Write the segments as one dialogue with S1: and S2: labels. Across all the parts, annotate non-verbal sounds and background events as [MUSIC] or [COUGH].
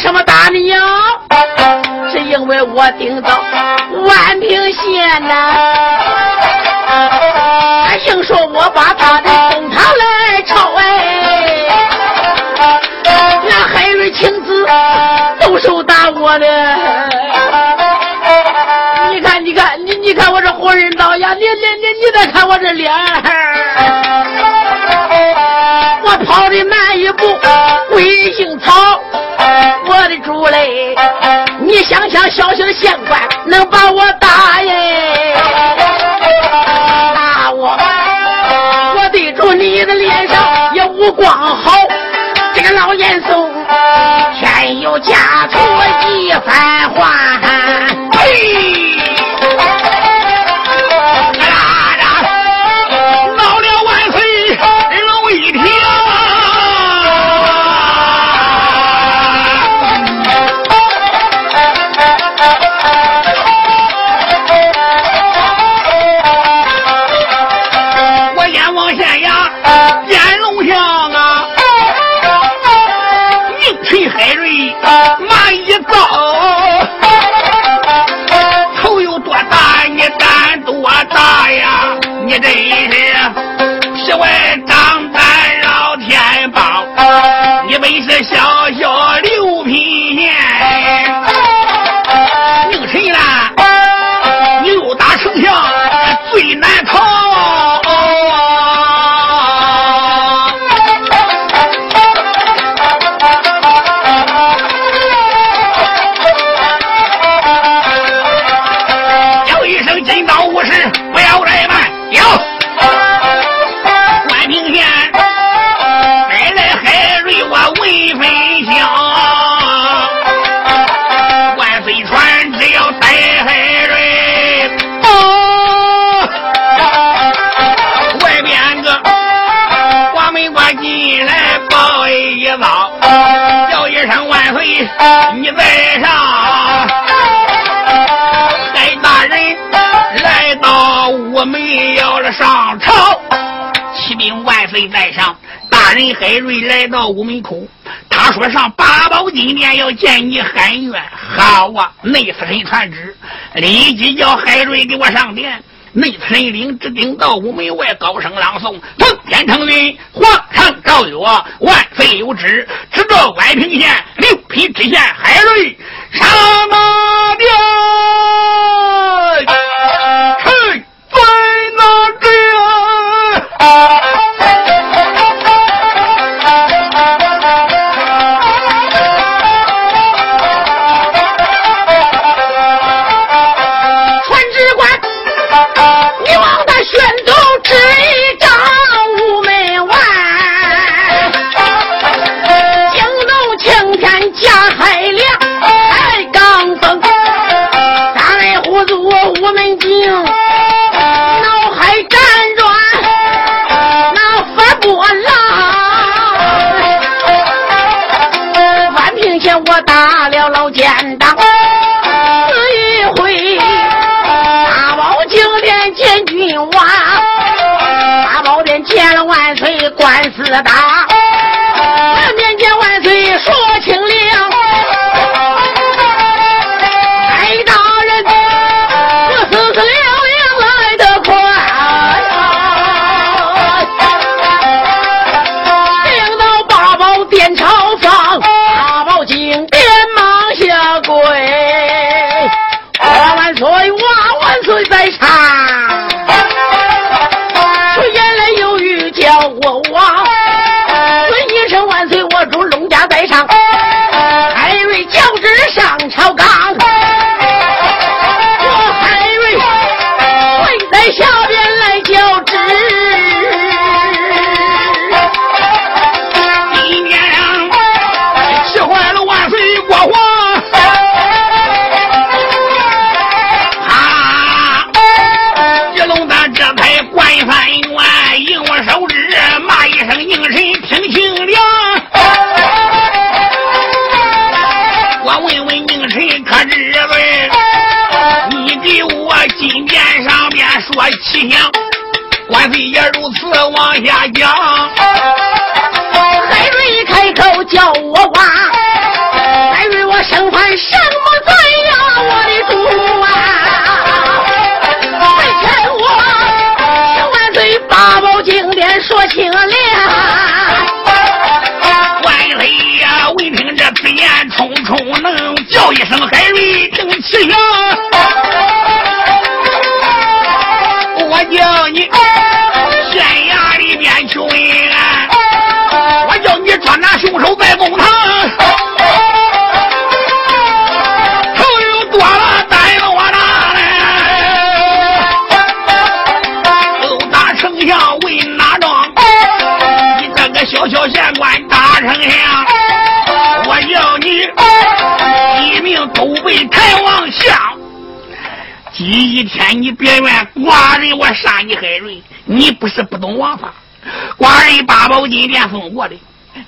S1: 什么打你呀？是因为我顶到万平县呐，他硬说我把他的公堂来抄哎，那海瑞亲自动手打我的。你看，你看，你你看我这活人刀呀！你你你你再看我这脸，我跑的慢一步，鬼姓曹。想小小的县官能把我打耶？打我，我对着你的脸上也无光好。这个老严嵩添油加醋一番话，嘿。
S2: 见你喊冤。好啊，内司臣传旨，立即叫海瑞给我上殿。内臣领只顶到午门外，高声朗诵：奉天承运，皇上诏曰，万岁有旨，指着宛平县六匹知县海瑞上马殿，自打那
S1: 年间
S2: 万岁
S1: 说清
S2: 一天你别怨寡人，我杀你海瑞，你不是不懂王法。寡人八宝金殿封过的，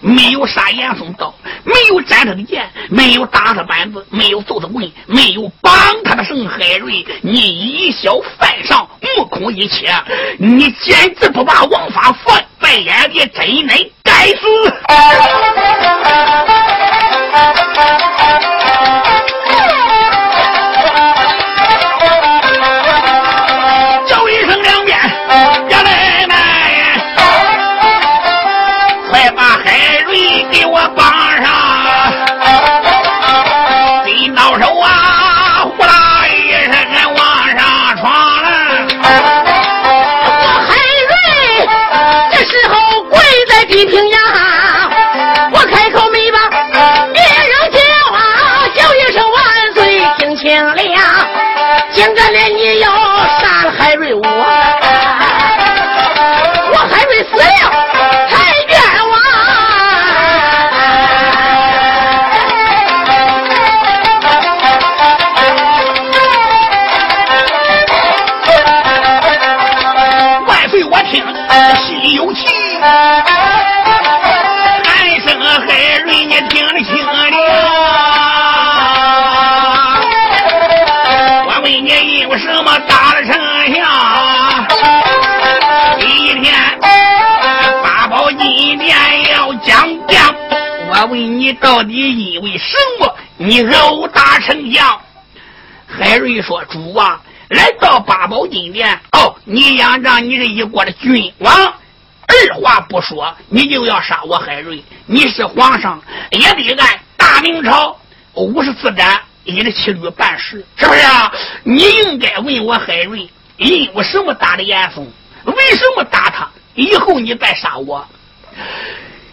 S2: 没有杀严嵩刀，没有斩他的剑，没有打他板子，没有揍他棍，没有绑他的绳。海瑞，你以小犯上，目空一切，你简直不把王法放在眼里，真乃该死！[LAUGHS] 我问你，到底因为什么你殴打丞相？海瑞说：“主啊，来到八宝金殿，哦，你仰仗你这一国的君王，二话不说，你就要杀我海瑞。你是皇上，也得按大明朝五十四斩你的七律办事，是不是啊？你应该问我海瑞，因为什么打的严嵩？为什么打他？以后你再杀我，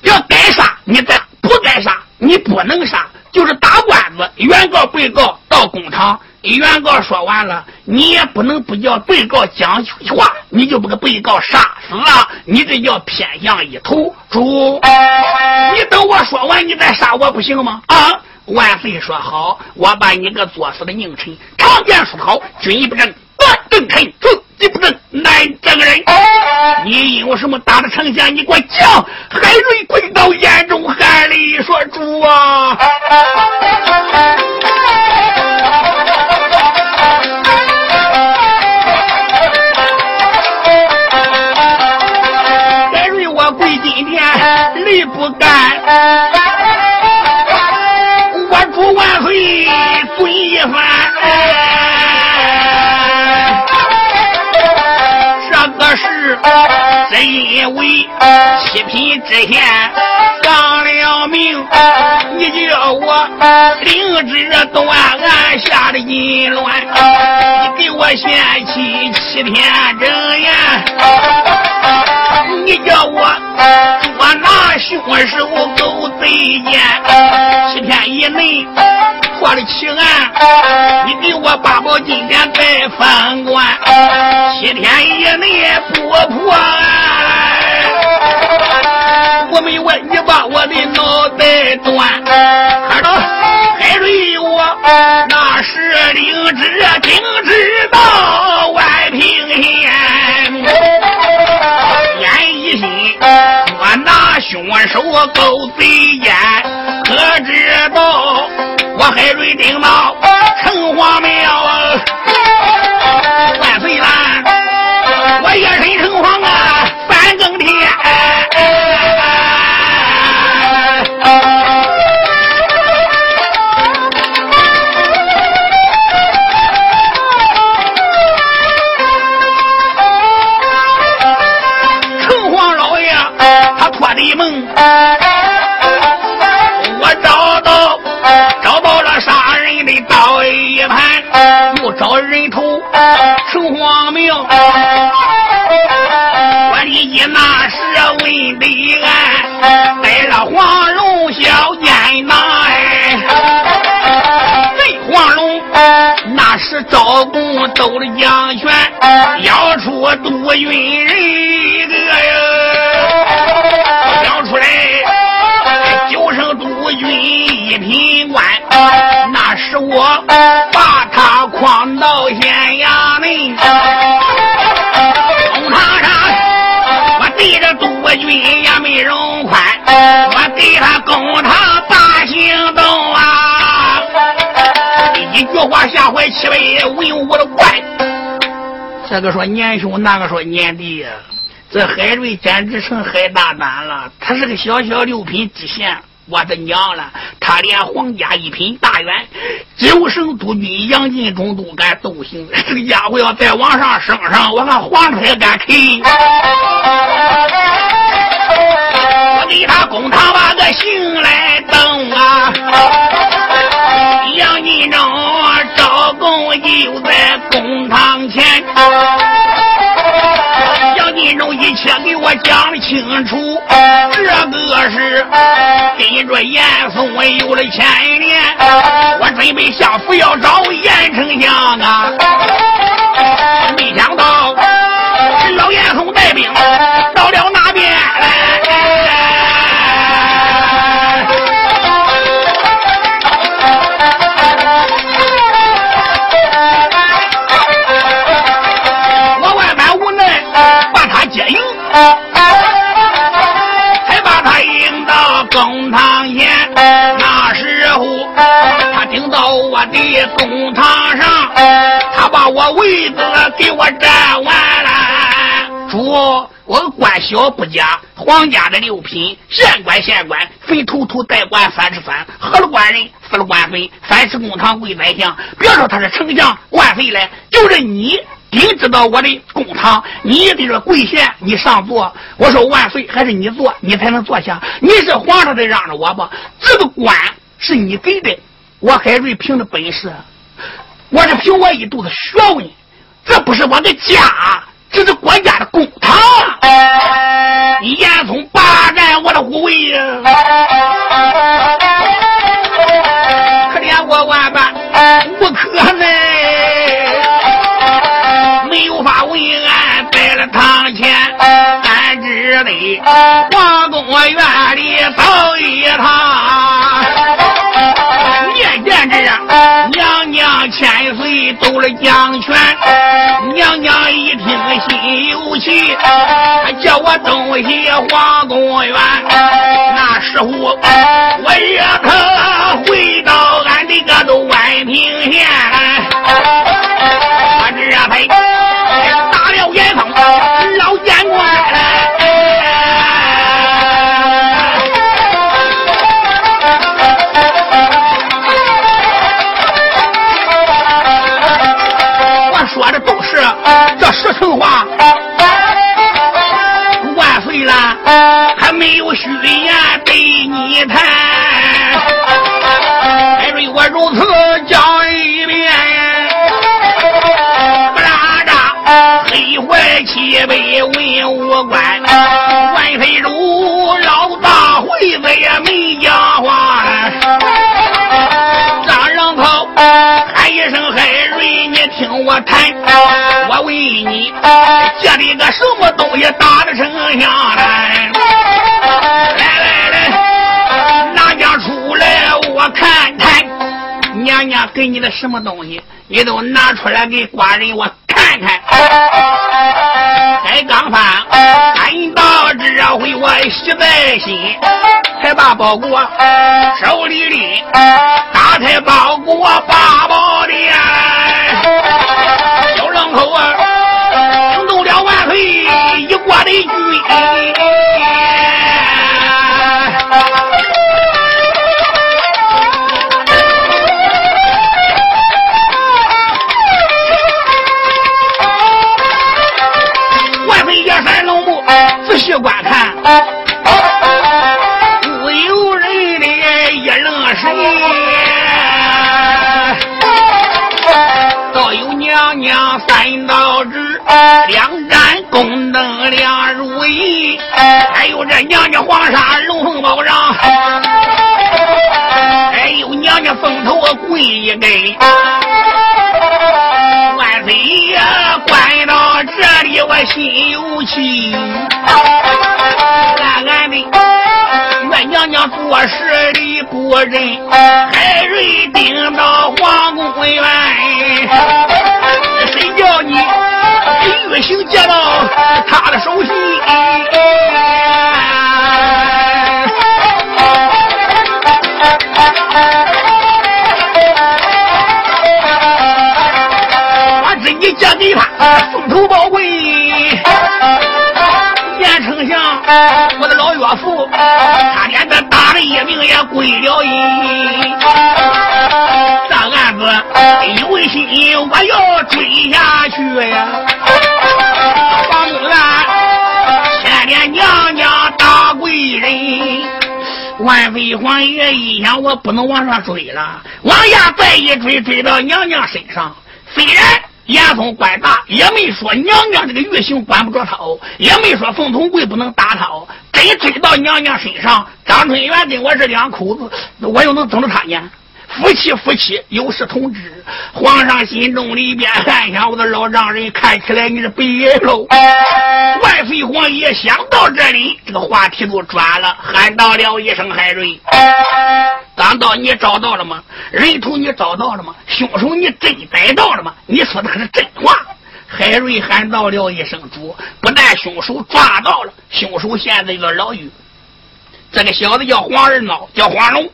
S2: 要该杀你再不该杀你不能杀，就是打官司，原告被告到公堂。”原告说完了，你也不能不叫被告讲话，你就把被告杀死了，你这叫偏向一头。猪，你等我说完，你再杀我不行吗？啊！万岁说好，我把你个作死的佞臣，长剑书好，军不正，正臣，子一不正，难正人。你因为什么打的丞相？你给我讲！海瑞跪到眼中含泪说：“主啊！”海瑞，我跪今天泪不干。[LAUGHS] 我主万岁尊一番。真因为七品知县丧了命，你叫我领旨断案下的淫乱，你给我限期七天整严，你叫我捉拿凶手狗贼奸，七天以内破了奇案，你给我八宝金殿再翻官，七天以内不破案。我没问你把我的脑袋断，看到海瑞我那是领旨听旨到万平县，眼一心我拿凶手狗贼奸，可知道我海瑞顶到城隍庙城隍老爷，他托的梦，我找到，找到了杀人的刀一盘，又找人头，城隍庙。招供斗了将权，要出督军人一个呀，要出来九省督军一品官，那是我把他诓到县衙门，公堂上我对着督军也没容宽，我给他公堂大行动。啊！一句话吓坏七位文武的官，这个说年兄，那个说年弟呀，这海瑞简直成海大胆了。他是个小小六品知县，我的娘了，他连皇家一品大员、九省督军杨进忠都敢斗行。这个家伙要再往上升上，我看皇上也敢啃。我给他公堂把个刑来登啊！杨进忠杨金忠一切给我讲清楚，这个是跟着严嵩有了牵连，我准备下府要找严丞相啊，没想到老严嵩带兵我位子给我占完了。主，我官小不假，皇家的六品，县官县官，非头头代官三十三，合了官人，死了官分，三十公堂跪宰相。别说他是丞相万岁了，就是你。顶知道我的公堂，你也得说跪下，你上座。我说万岁，还是你坐，你才能坐下。你是皇上，得让着我吧。这个官是你给的，我海瑞凭着本事，我是凭我一肚子学问，这不是我的家，这是国家的公堂。你严嵩霸占我的护卫呀，气，还叫我东西皇宫院。那时候我约他回到俺的个都万平县，我这陪。打了严嵩老监官，我说的都是这实情话。虚言对你谈，白瑞我如此讲一遍，不拉仗，黑坏七百五。我谈，我问你借的个什么东西打的丞相来？来来来，拿将出来我看看，娘娘给你的什么东西，你都拿出来给寡人我。看看，该刚翻，赶到这回我喜在心，才把包裹手里拎，打开包裹八宝殿，口啊，惊动了万岁一国的军。一根。万岁呀关到这里，我心有气。俺俺的俺娘娘做事的不仁，海瑞顶到皇宫院，谁叫你玉行接到他的手给他，凤头宝贵。严丞相，我的老岳父，差点这打的一命也归了矣。这案子有心，我要追下去呀。皇宫院，千年娘娘大贵人，万岁皇爷一想，我不能往上追了，往下再一追，追到娘娘身上。严嵩官大，也没说娘娘这个玉行管不着他哦，也没说冯同贵不能打他哦。真追到娘娘身上，张春元跟我这两口子，我又能怎么他呢？夫妻夫妻，有事同知。皇上心中里边暗想：我的老丈人看起来你是白喽。万岁皇爷想到这里，这个话题就转了，喊到了一声：“海瑞，刚到你找到了吗？人头你找到了吗？凶手你真逮到了吗？你说的可是真话？”海瑞喊到了一声：“主，不但凶手抓到了，凶手现在在牢狱。这个小子叫黄二孬，叫黄龙。”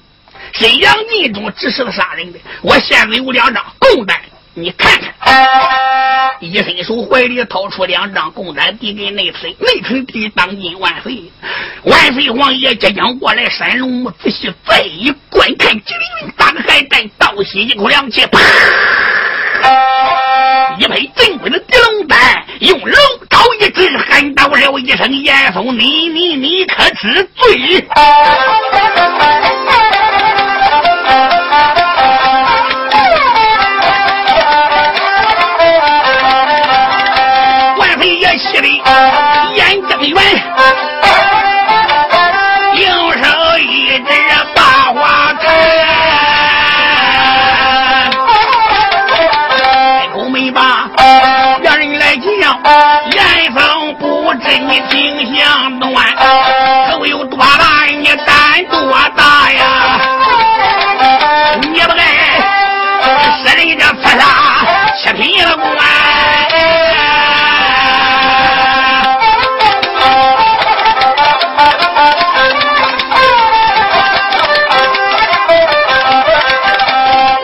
S2: 沈阳印中指示了杀人的，我现在有两张供单，你看看。一伸手怀里掏出两张供单，递给内臣。内臣递当今万岁，万岁皇爷即将过来，山龙木仔细再一观看，机灵灵打开袋，倒吸一口凉气，啪！一拍正规的地龙丹，用龙爪一指，喊道了一声：“严嵩，你你你可知罪？” [LAUGHS] 万岁爷气的眼睁圆，用手一指把花开，开口没把让人来讲，严嵩不知你听相断，头有多大你胆多大呀？杀七品了官。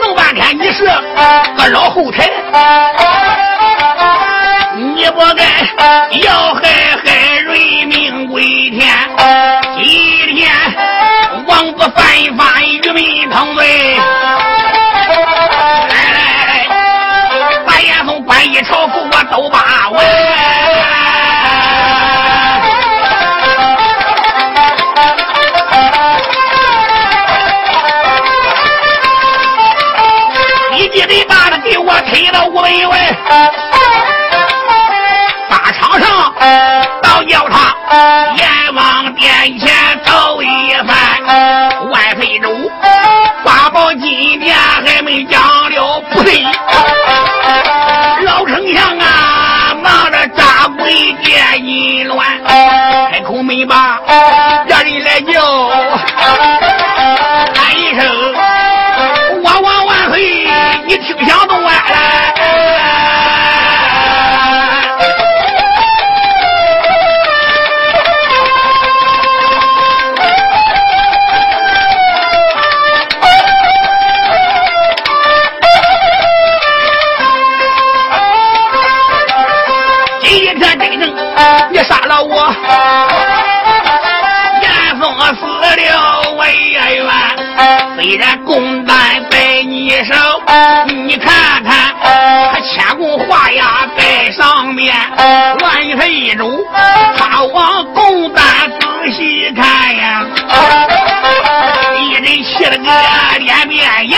S2: 弄半天你是个老后台，你不该要害海瑞命归天，今天王不犯法与民同罪。推到五百外，大场上倒叫他阎王殿前走一番。万岁主，八宝金殿还没讲了不对，老丞相啊，忙着扎鬼见阴乱，开口没把让人来叫，杀了我，严嵩死了我也冤。虽然公单在你手，你看看他千古画押在上面。万岁主，他往公单仔细看呀，一人气了个脸变颜。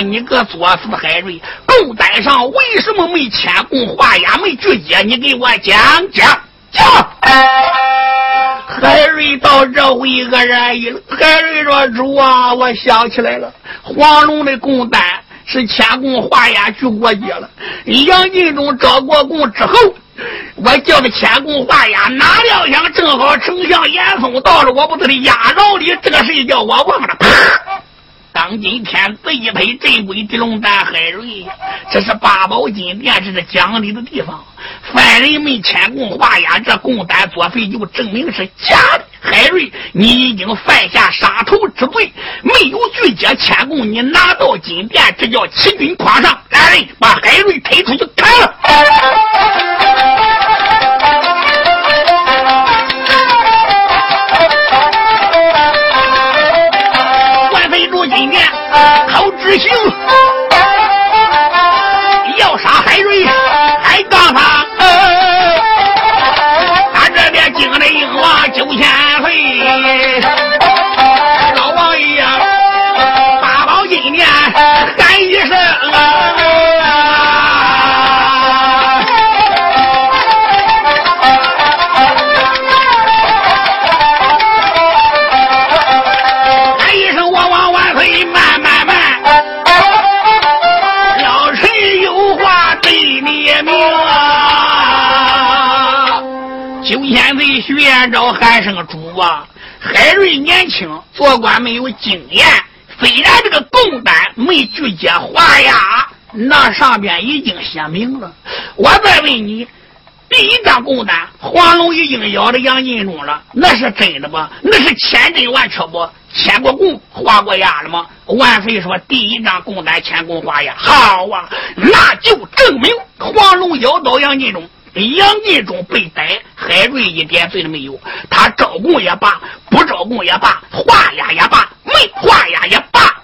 S2: 你个作死海瑞，供单上为什么没签供画押没拒接？你给我讲讲讲。海瑞到这回愕然一了。海瑞说：“主啊，我想起来了，黄龙的供单是签供画押去过节了。杨进忠招过供之后，我叫他签供画押，哪料想正好丞相严嵩到了，我不得的押饶里，这个事叫我忘了。”啪！当今天子一配镇鬼地龙胆海瑞，这是八宝金殿，这是讲理的地方。犯人没签供画押，这供单作废就证明是假的。海瑞，你已经犯下杀头之罪，没有拒接签供，你拿到金殿，这叫欺君狂上。来人，把海瑞推出去砍了。行徐延昭喊声主啊！海瑞年轻，做官没有经验。虽然这个供单没拒接画押，那上边已经写明了。我再问你，第一张供单，黄龙已经咬着杨进忠了，那是真的吗？那是千真万确不？签过供、画过押了吗？万岁说，第一张供单签供画押，好啊，那就证明黄龙咬到杨进忠。杨进忠被逮，海瑞一点罪都没有。他招供也罢，不招供也罢，画押也罢，没画押也罢。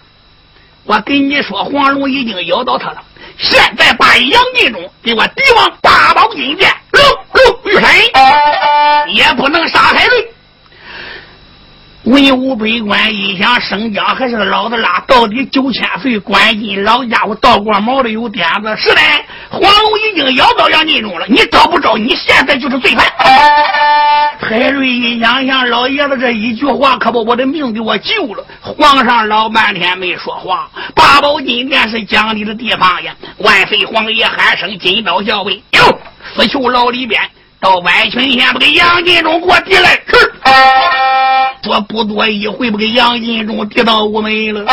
S2: 我跟你说，黄龙已经咬到他了。现在把杨进忠给我抵往八宝金殿，龙龙玉山，也不能杀海瑞。文武百官一想，生姜还是老的辣，到底九千岁关进老家伙倒过毛的有点子。是的，黄龙已经咬到杨进忠了，你招不招？你现在就是罪犯。海瑞一想想，老爷子这一句话，可把我的命给我救了。皇上老半天没说话。八宝金殿是讲理的地方呀。万岁，皇爷喊声金刀校尉，哟，死囚牢里边。到万群县，把给杨金忠给我提来，是。说不多一会，不给杨金忠提到屋门了。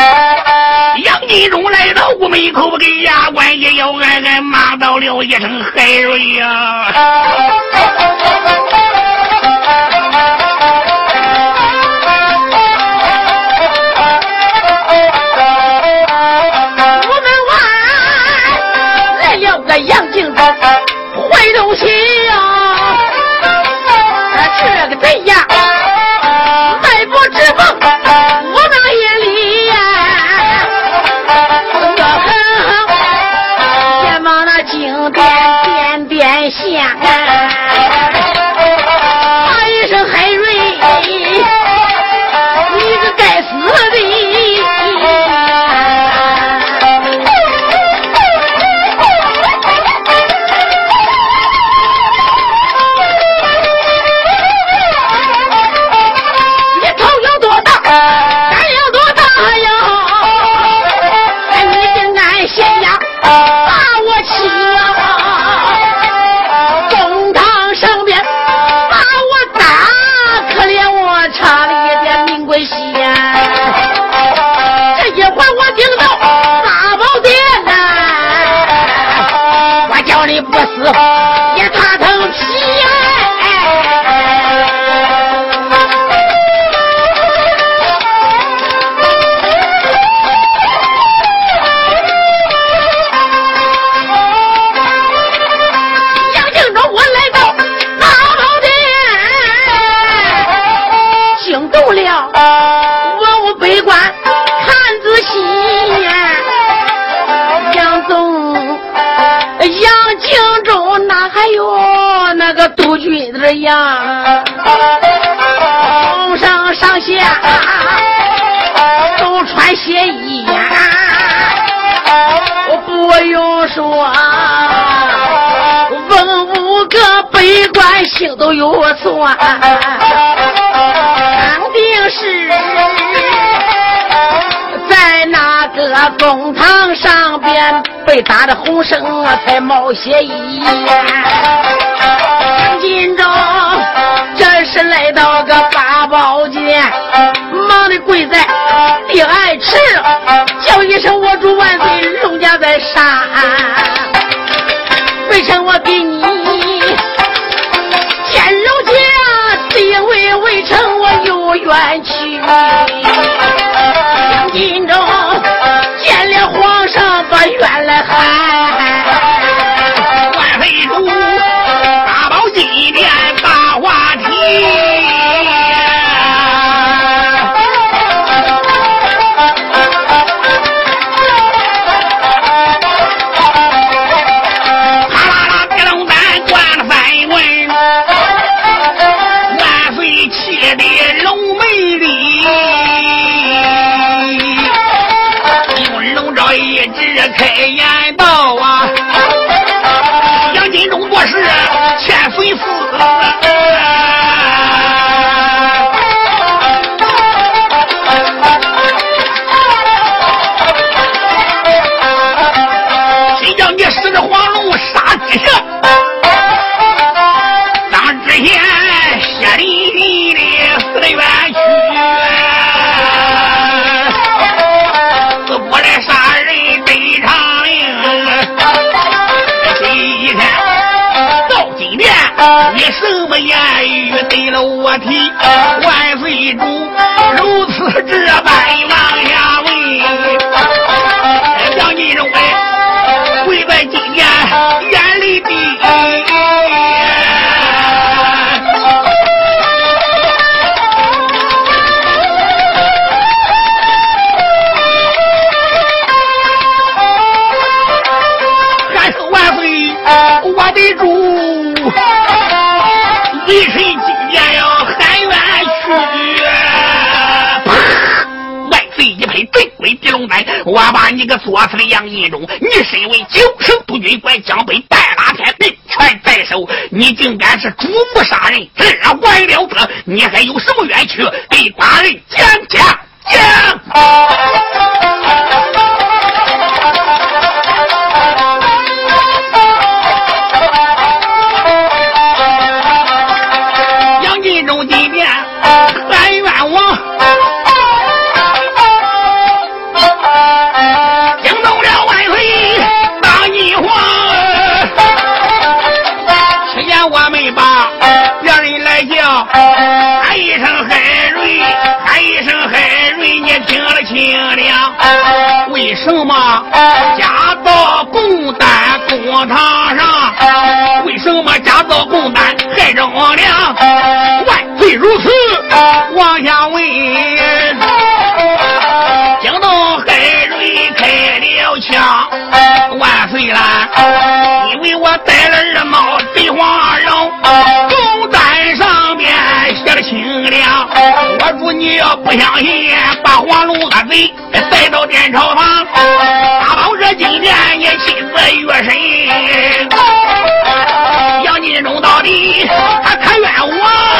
S2: 杨金忠来到屋门口，不给牙关也要暗暗骂到了一声“海瑞呀”。
S1: 屋门外来了个杨金忠，坏东西。经典点点香。样，从上上下都穿鞋衣呀，我不用说，文武个百官心都有算，肯定是在那个公堂上边被打的红绳啊，才冒血衣。金钟这是来到个八宝姐，忙的跪在地爱池，叫一声我主万岁，龙家在山，为臣我给你见龙家，地位微臣我有冤屈。言语得了我听
S2: 万岁主如此这般往下问，杨金荣哎，跪在金殿眼里滴。还是万岁，我的主，我把你个作死的杨义忠！你身为九省督军，管江北带拉天，兵权在手，你竟敢是主母杀人，这还了得！你还有什么冤屈？给寡人讲讲讲！听了清了。为什么家造共担公堂上？为什么家造共担害着王良？万岁如此，往下问。惊动海瑞开了枪，万岁啦！因为我带了二毛贼皇人。我主你要不相信，把黄龙恶贼带到殿朝堂，大宝这今天也亲自越审。杨金忠到底他可冤我？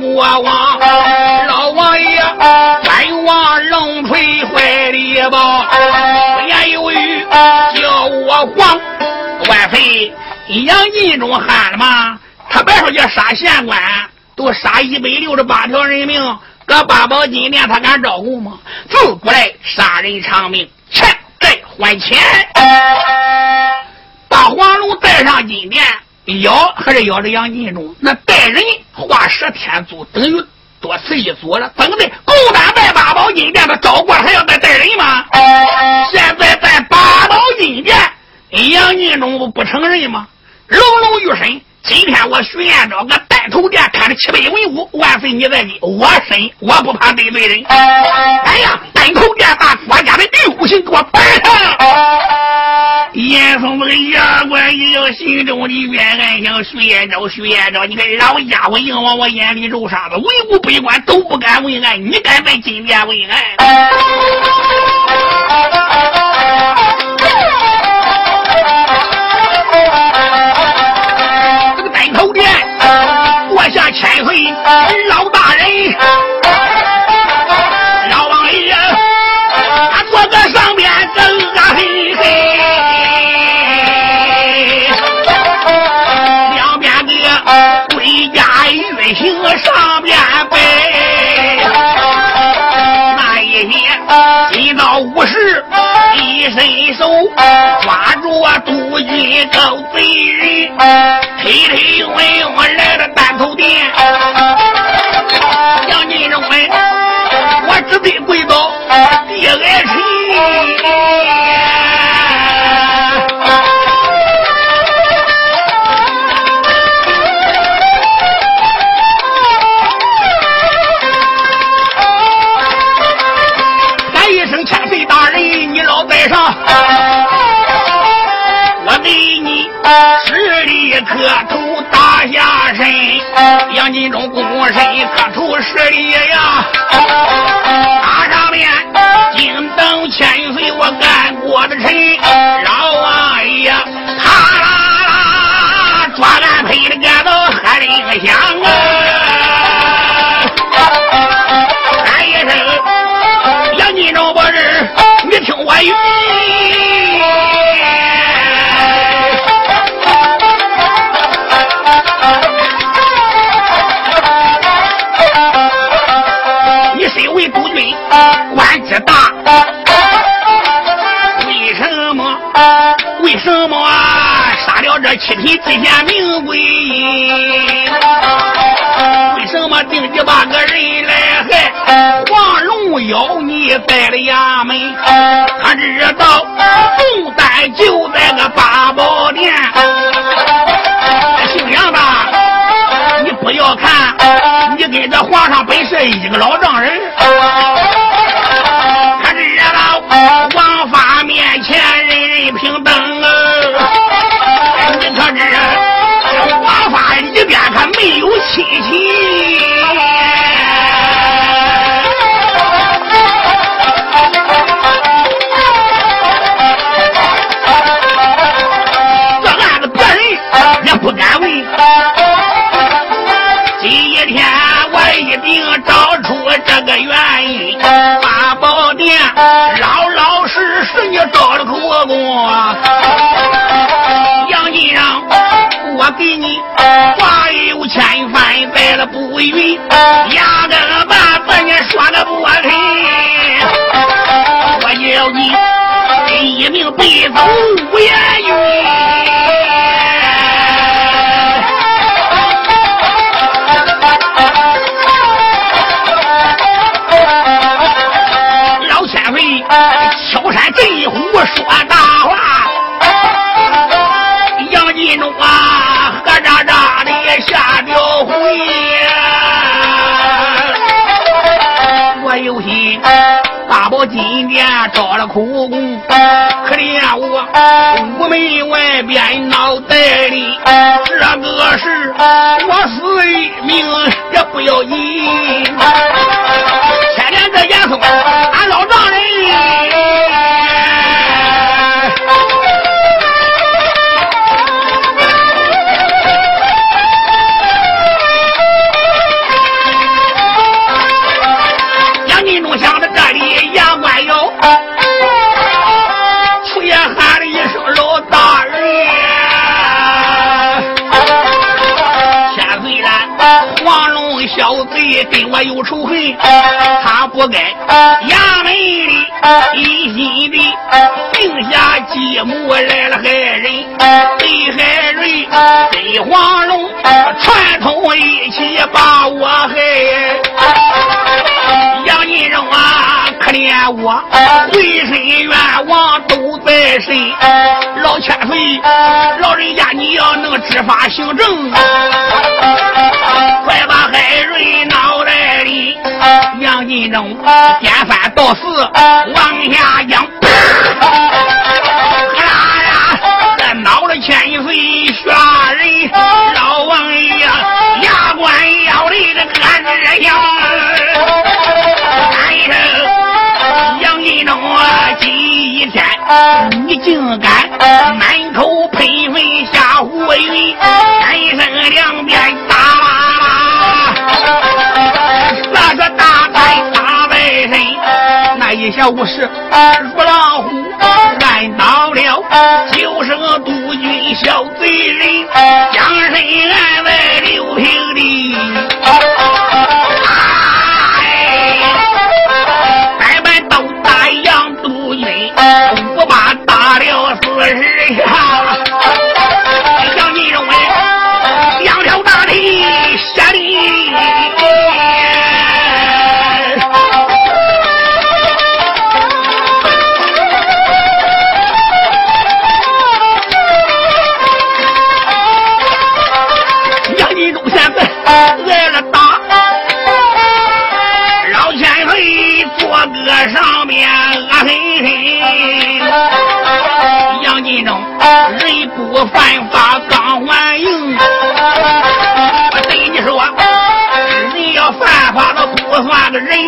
S2: 国王，老王爷，冤枉龙锤怀里抱，不言有语，叫我皇万岁。杨金忠喊了吗？他别说叫杀县官，都杀一百六十八条人命，搁八宝金殿他敢照顾吗？自古来杀人偿命，欠债还钱。把黄龙带上金殿。咬还是咬着杨金忠，那带人画蛇添足，等于多此一举了。怎么的？勾单在八宝金殿的招过还要再带人吗？现在在八宝金殿，杨金忠不承认吗？隆隆于身，今天我徐彦昭个带头殿看着七百文武，万岁你在你，我身我不怕得罪人。哎呀，带头殿把国家的六行给我摆上。严嵩这个牙关也有心中的冤案，想徐延昭，徐延昭，你个老家伙硬往我眼里揉沙子，文武百官都不敢问案，你敢在金殿问案？下千岁，老大人，上边背，[LAUGHS] 那一天一到五十，一伸手抓住我督军狗贼人，推推稳稳来了。头殿，杨金荣问，我只得跪倒地挨亲。公身磕头施礼呀，大，为什么？为什么杀了这七品知县名贵？为什么定计把个人来害？黄龙妖你在了衙门，他知道宋丹就在个八宝殿。姓杨的，你不要看，你跟这皇上本是一个老丈人。没有亲戚？这案子别人也不敢问。今天我一定找出这个原因。八宝殿。老老实实你招了口供，杨金让，我给你话有千番，在了不云，压根把把你说的不听，我要你一命背走无言语。说大话，大宝金殿招了苦工，可怜我屋门外边脑袋里，这个事我死一命也不要紧。天天这严嵩，跟我有仇恨，他不该衙门里一心的定下计谋来了害人，被害人跟黄龙串通一起把我害。杨金荣啊，可怜我，浑身冤枉都。在身，老千岁，老人家你要能执法行政，快把海瑞脑袋里杨金忠颠翻倒四往下降，啦呀，这脑了千岁吓人，老王爷牙关咬的这咯吱响，一天你竟敢满口喷粪下胡云，三声两遍打啦啦，那个大开大白人，那一小武士如狼虎，按到了九省督军小贼人，将身按在六平地。Hallelujah. 犯法刚还硬，我对你说，你要犯法了不算个人，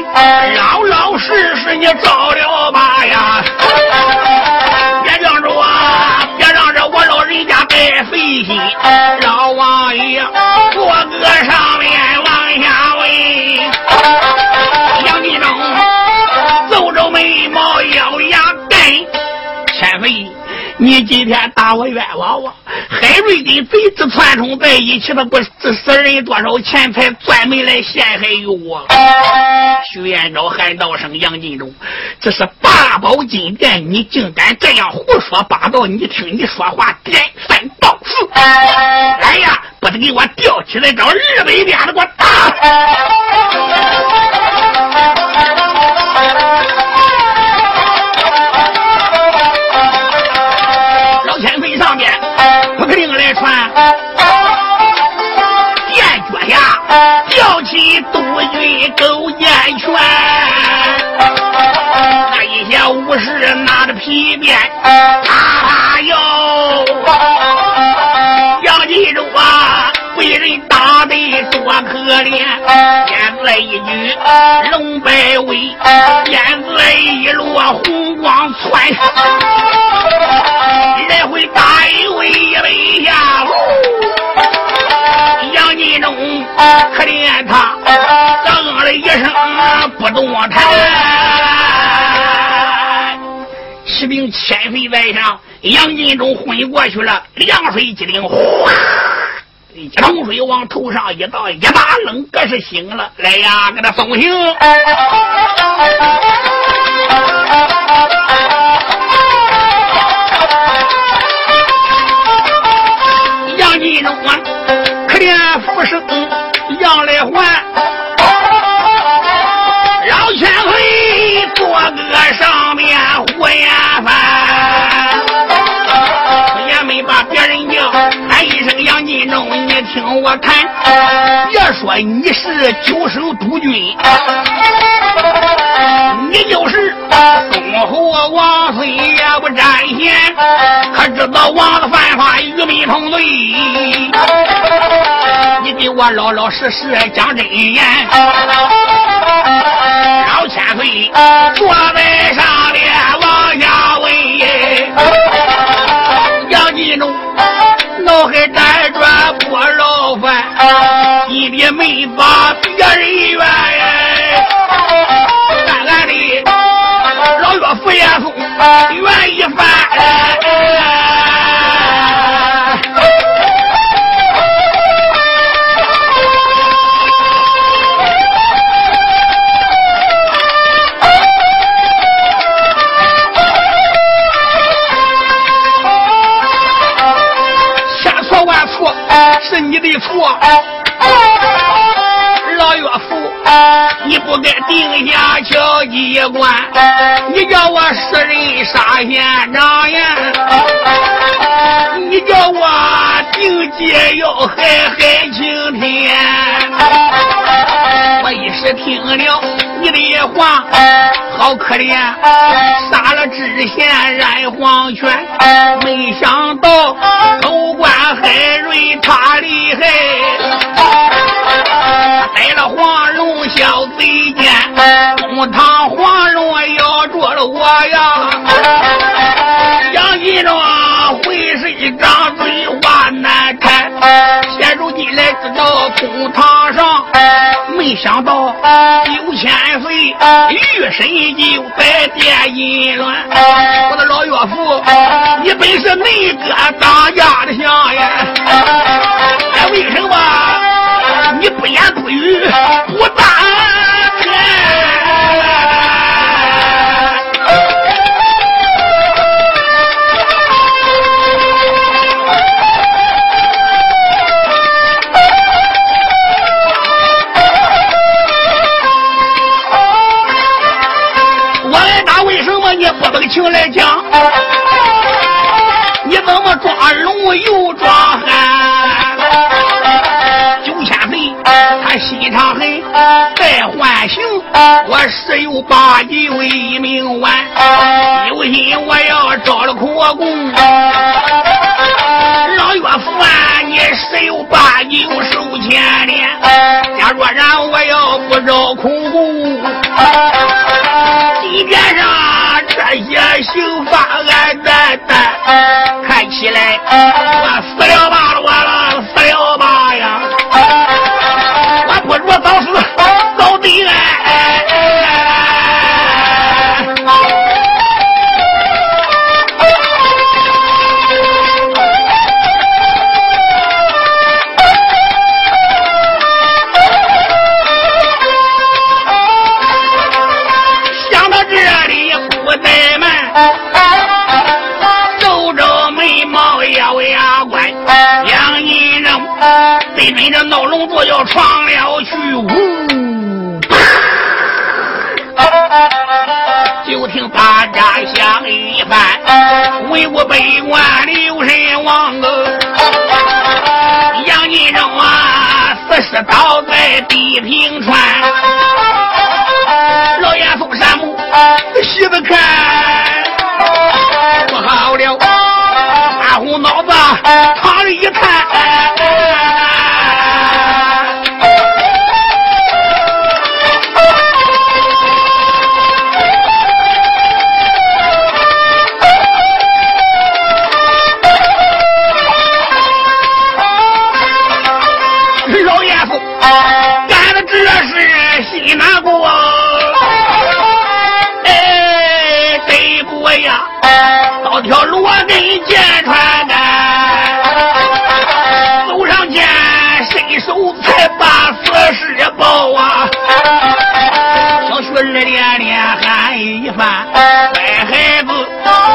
S2: 老老实实你招了吧呀！别让着我，别让着我老人家白费心，让你今天打我冤枉我！海瑞跟贼子串通在一起，他不这死人多少钱财，专门来陷害于我。徐延昭喊道声：“杨金忠，这是八宝金殿，你竟敢这样胡说八道！你听你说话颠三倒四！来呀，把他给我吊起来，找日本鞭子给我打！来传，殿脚下吊起督军勾践拳。那一些武士拿着皮鞭，啪啪摇。杨金柱啊，被人打多可怜。鞭子一举龙摆尾，鞭子一落红光窜。来回打一回一杯下，杨金忠可怜他，嗯了一声不动弹。骑兵千岁在上，杨金忠昏过去了，凉水机灵，哗，一桶水往头上一倒，一把冷，可是醒了。来呀，给他送行。杨金龙啊，我谈，别说你是九省督军，你就是东侯王孙也不沾嫌，可知道王子犯法与民同罪？你给我老老实实讲真言。老千岁坐在上面往下问，杨金忠脑海，一别没把别人怨。暗暗的老岳父也送怨一番。千错万错是你的错，你不该定下交机关，你叫我死人杀县长呀！你叫我定界要害害青天，我一时听了你的话，好可怜，杀了知县染黄泉，没想到州官海瑞他厉害，逮了黄贼奸，公堂黄龙咬住了我呀，杨金庄回身张嘴话难开，现如今来知道公堂上，没想到九千岁玉身就在殿银銮，我的老岳父，你本是内阁当家的相呀，哎，为什么你不言不语不来讲，你怎么抓龙又抓汉？九千岁他心肠狠，再唤醒我十有八九为命完，有心我要招了国公。老岳父啊，你十有八九受牵连，假若然刑罚俺担担，看听大家响一番，为我北关留神王！杨金正啊，死尸倒在地平川，老爷送山木，细子看，不好了，大红脑子躺着一滩。条罗根剑穿的，走上前伸手才把死尸抱啊！小雪儿连连喊一番，乖孩子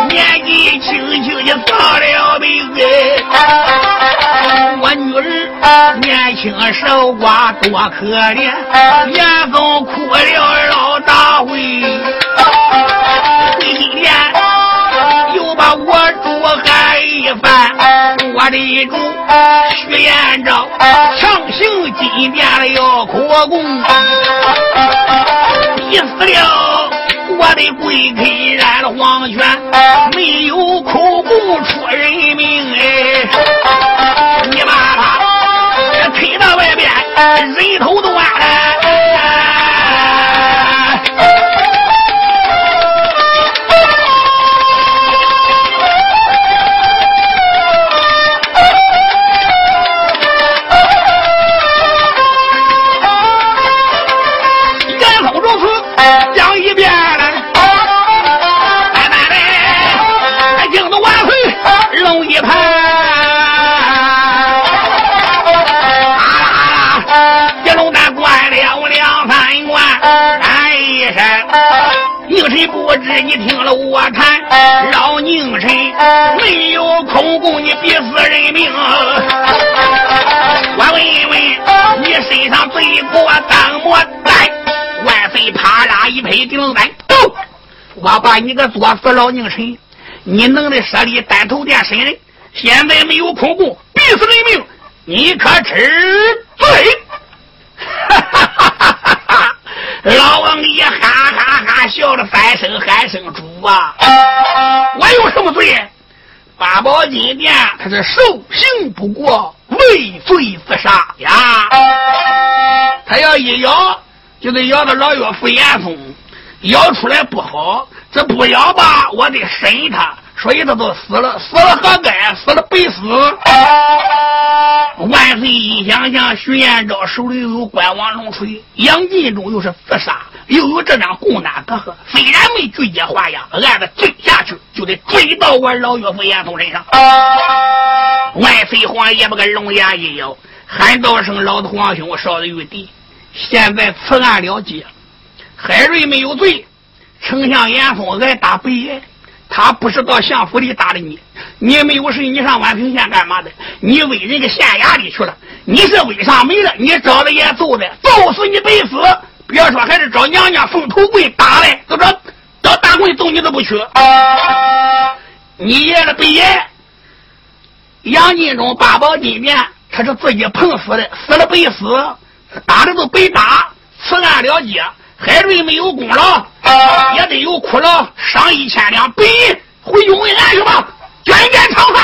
S2: 年纪轻轻的丧了命哎！我女儿年轻守寡多可怜，眼中哭了老大。回我喊一番，我的主徐延昭强行进殿要扩功，逼死了我的贵客染了黄泉，啦一拍顶板，走！我把你个作死老宁臣，你弄的舍利单头殿审人，现在没有空供，必死人命，你可吃罪！哈哈哈哈哈！老王爷哈哈哈笑了三声，喊声主啊！我有什么罪？八宝金殿他是受刑不过，畏罪自杀呀！他要一咬，就得咬到老岳父严嵩，咬出来不好，这不咬吧，我得审他，所以他都死了，死了何该？死了白死。万岁一想想，徐延昭手里有关王龙锤，杨进忠又是自杀。又有这张共难隔阂，虽然没拒绝华阳，案子追下去就得追到我老岳父严嵩身上。万岁皇爷把个龙牙一咬，喊道声：“老子皇兄，我少的玉帝，现在此案了结，海瑞没有罪，丞相严嵩挨打白眼。他不是到相府里打的你，你没有事，你上宛平县干嘛的？你为人家县衙里去了，你是为啥没了？你找了也揍的，揍死你白死！”别说还是找娘家凤头棍打来，都找找大棍揍你都不去。你爷的白爷杨金忠八宝金殿，他是自己碰死的，死了白死，打的都白打。此案了结，海瑞没有功劳，也得有苦劳，赏一千两，北回永慰安去吧，卷卷长饭。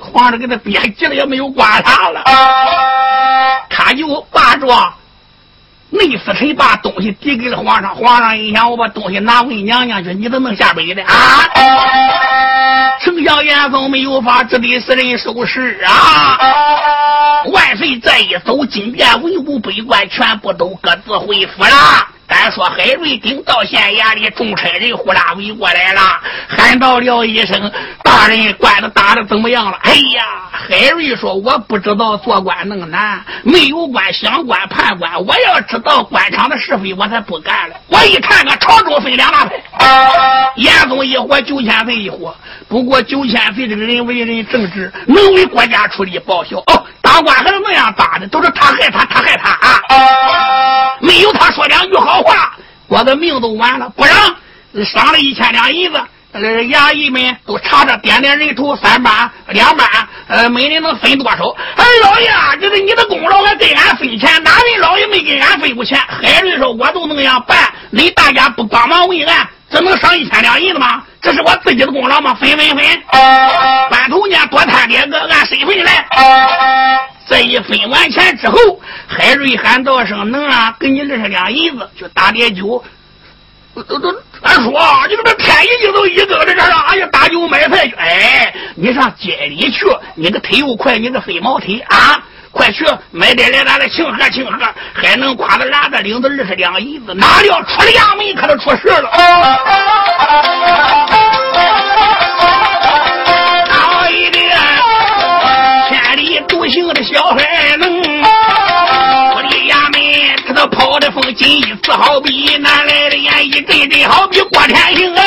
S2: 皇上给他憋急了，也没有管他了，他就把着。内侍臣把东西递给了皇上，皇上一想，我把东西拿回娘娘去，你怎么能下北的啊？丞相严嵩没有法，只得使人收拾啊！万岁这一走，金殿文武百官全部都各自回府了。单说海瑞顶到县衙里，众差人呼啦围过来了，喊到了一声：“大人，官子打的怎么样了？”哎呀，海瑞说：“我不知道做官那么难，没有官想官判官，我要知道官场的是非，我才不干了。我一看看朝中分两大派，严嵩一伙，九千岁一伙。不过九千岁这个人为人正直，能为国家出力报效。哦，当官还是那样打的，都是他害他，他害他啊！没有他说两句好。话，我的命都完了，不让赏了一千两银子。呃，衙役们都查着点点人头，三班、两班，呃，每人能分多少？哎，老爷，这是你的功劳，还给俺分钱？哪位老爷没给俺分过钱？海瑞说：“我都能样办，你大家不帮忙为俺，这能赏一千两银子吗？这是我自己的功劳吗？分分分！班头呢，多摊点个，按身份来。”这一分完钱之后，海瑞喊道声：“能啊，给你二十两银子，去打点酒。”都都，俺说，你这天已经都一更了，这这，哎呀，打酒买菜去。哎，你上街里去，你个腿又快，你个飞毛腿啊，快去买点来，咱来庆贺庆贺，还能挎着拉着领子二十两银子。哪料出了衙门，可就出事了。行的小孩能，我的衙门他都跑的风，紧一次好比南来的烟一阵阵，好比过天行啊！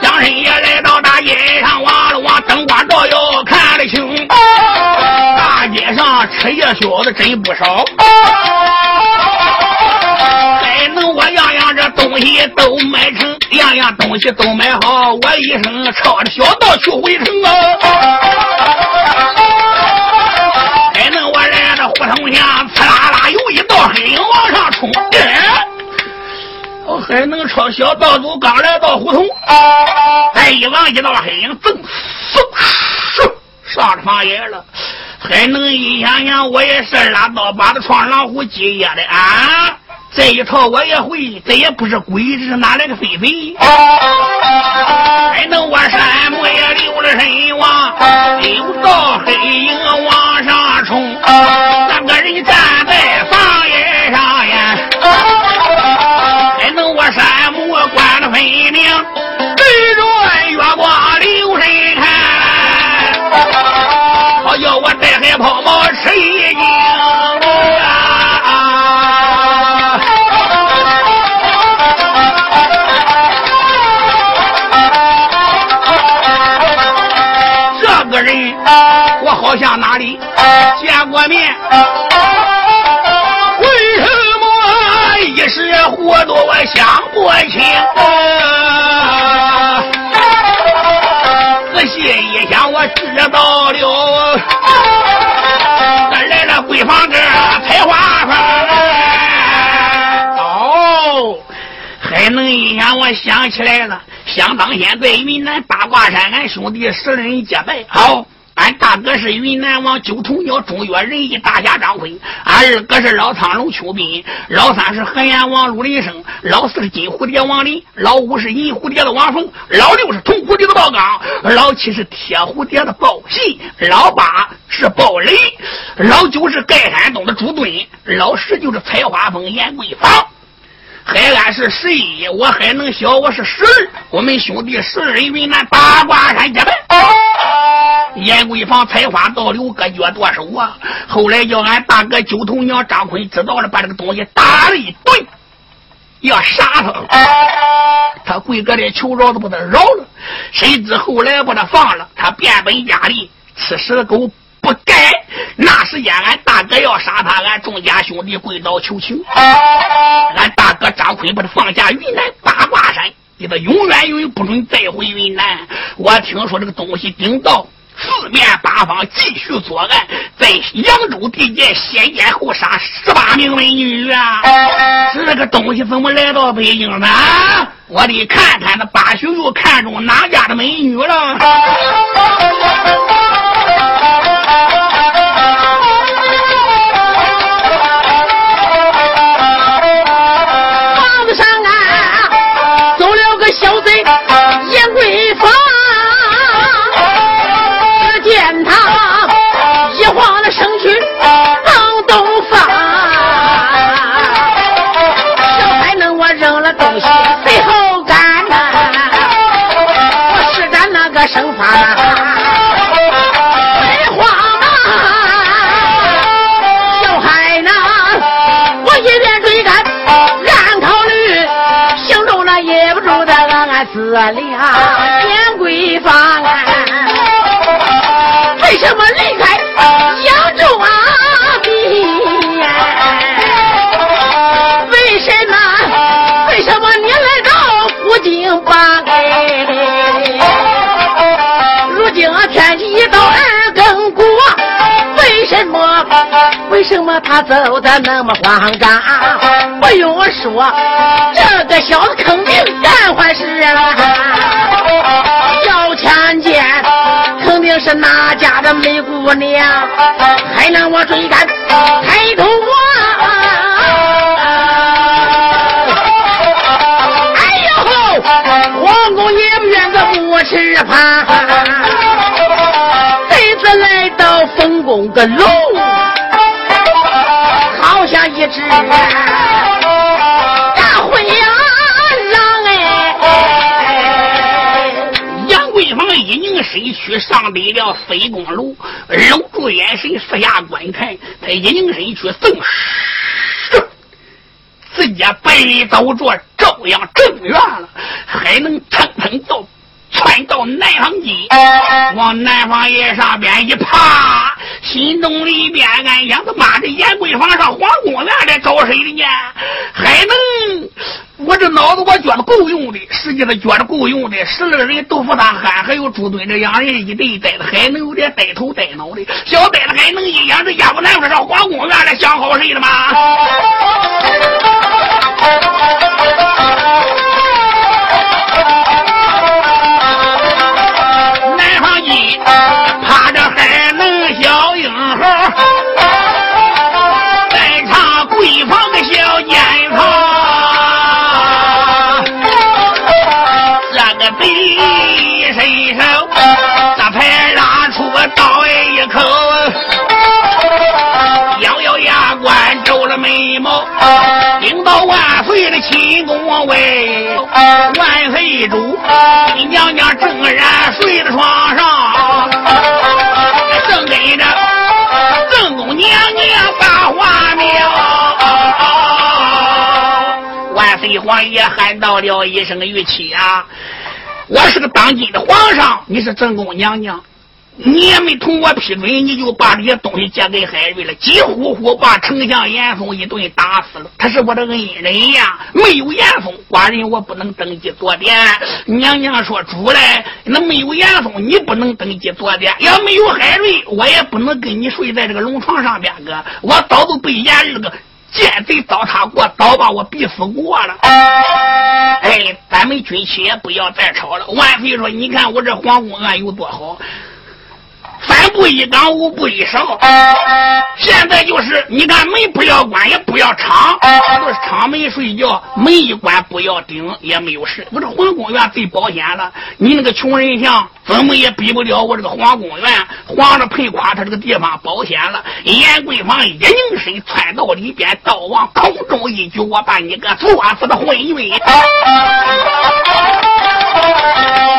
S2: 江神爷来到大街上，望了望灯光照耀，看得清，大街上吃夜宵的真不少。东西都买成，样样东西都买好，我一声抄着小道去回城啊！还能我来到胡同下，呲啦啦有一道黑影往上冲，我还能抄小道走，刚来到胡同，再一望一道黑影，噌嗖嗖上了房檐了，还能一想想我也是拉刀把子闯狼虎鸡爷的啊！这一套我也会，这也不是鬼，这是哪来的飞飞？还能我山木也留了神王，留到黑影往上冲，三个人站在房檐上呀，还能我山木关了分明，对着月光留神看，好叫我带海泡泡吃一惊。好像哪里见过面？为什么一时糊涂我想不清？仔细一想，我知道了，咱来了闺房这采花坊。哦，还能一想，我想起来了。想当年在云南八卦山，俺兄弟十人结拜。好，俺大哥是云南王九头鸟中岳仁义大侠张辉，俺二哥是老苍龙邱斌，老三是河源王陆林生，老四是金蝴蝶王林，老五是银蝴蝶的王凤，老六是铜蝴蝶的鲍刚，老七是铁蝴蝶的鲍信，老八是鲍雷，老九是盖山东的朱墩，老十就是采花峰严桂芳。海安是十一，我还能小，我是十二。我们兄弟十二人云南八卦山结拜。严桂坊采花到刘哥脚剁手啊！后来叫俺大哥九头鸟张坤知道了，把这个东西打了一顿，要杀他。他贵哥的求饶都把他饶了，谁知后来把他放了，他变本加厉，吃蛇狗。不该，那时间俺大哥要杀他，俺众家兄弟跪倒求情。俺大哥张坤把他放下云南八卦山，给他永远永远不准再回云南。我听说这个东西顶到四面八方继续作案，在扬州地界先奸后杀十八名美女啊！这个东西怎么来到北京呢？我得看看那八雄又看中哪家的美女了。
S1: 什么他走的那么慌张？不用说，这个小子肯定干坏事了。要强见，肯定是哪家的美姑娘，还让我追赶，抬头望。哎呦，皇宫也不愿个不吃饭。来到丰宫个楼，一只大灰狼哎！
S2: 杨贵芳一拧身躯，上得了飞宫楼，搂住眼神四下观看。他一拧身躯，正是直接背走着朝阳正院了，还能蹭蹭到。窜到南方街，往南方爷上边一爬，心中里边暗想：他妈的，严贵坊上皇宫院来找谁的呢？还能？我这脑子我觉得够用的，实际上觉得够用的。十二个人都服他喊，还有朱墩这两人一对呆子，还能有点呆头呆脑的。小呆子还能一眼：这亚不南方上皇宫院来想好谁了吗？领 [LAUGHS] 的亲宫位，万岁主，你娘娘正然睡在床上，正跟着正宫娘娘把话明。万岁皇爷喊到了一声玉妻啊，我是个当今的皇上，你是正宫娘娘。你也没同我批准，你就把这些东西借给海瑞了，急呼呼把丞相严嵩一顿打死了。他是我的恩人呀，没有严嵩，寡人我不能登基坐殿。娘娘说主嘞，那没有严嵩，你不能登基坐殿；要没有海瑞，我也不能跟你睡在这个龙床上边哥。我早都被严日个奸贼糟蹋过，早把我逼死过了。哎，咱们军旗也不要再吵了。万岁说，你看我这皇宫院有多好。三步一岗，五步一哨。现在就是，你看门不要关，也不要敞，他就是敞门睡觉，门一关不要顶，也没有事。我这皇宫院最保险了，你那个穷人像怎么也比不了我这个皇宫院。皇上赔夸他这个地方保险了。严贵坊一拧身窜到里边，刀往空中一举，我把你个作死的混运！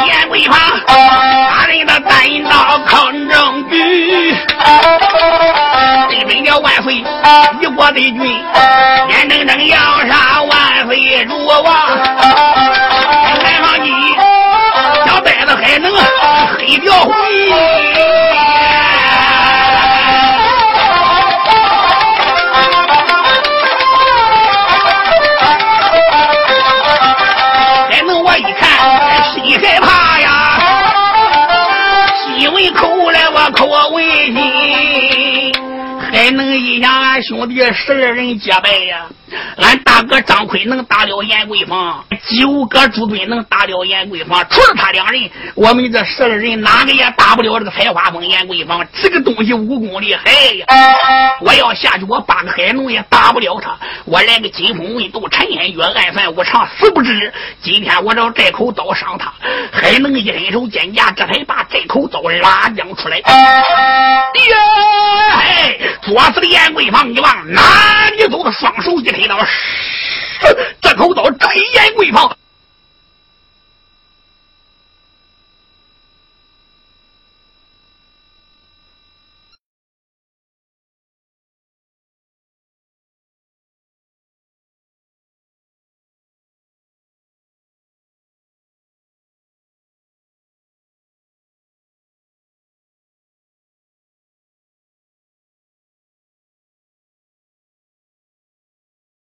S2: 严贵坊，大人的单刀坑证据，对准了万岁一国的君，眼睁睁要杀万岁如王，看上你小呆子还能黑掉一样。灰。兄弟十二人结拜呀！俺大哥张奎能打了严桂芳，九哥朱敦能打了严桂芳，除了他两人，我们这十二人哪个也打不了这个采花峰严桂芳。这个东西武功厉害呀！我要下去，我八个海龙也打不了他。我来个金风问斗，陈烟月暗算无常，死不知。今天我找这口刀伤他，还能一伸手剑架，这才把这口刀拉将出来。呀！哎，作死的严贵你往哪里走？双手一推刀，这口刀，这严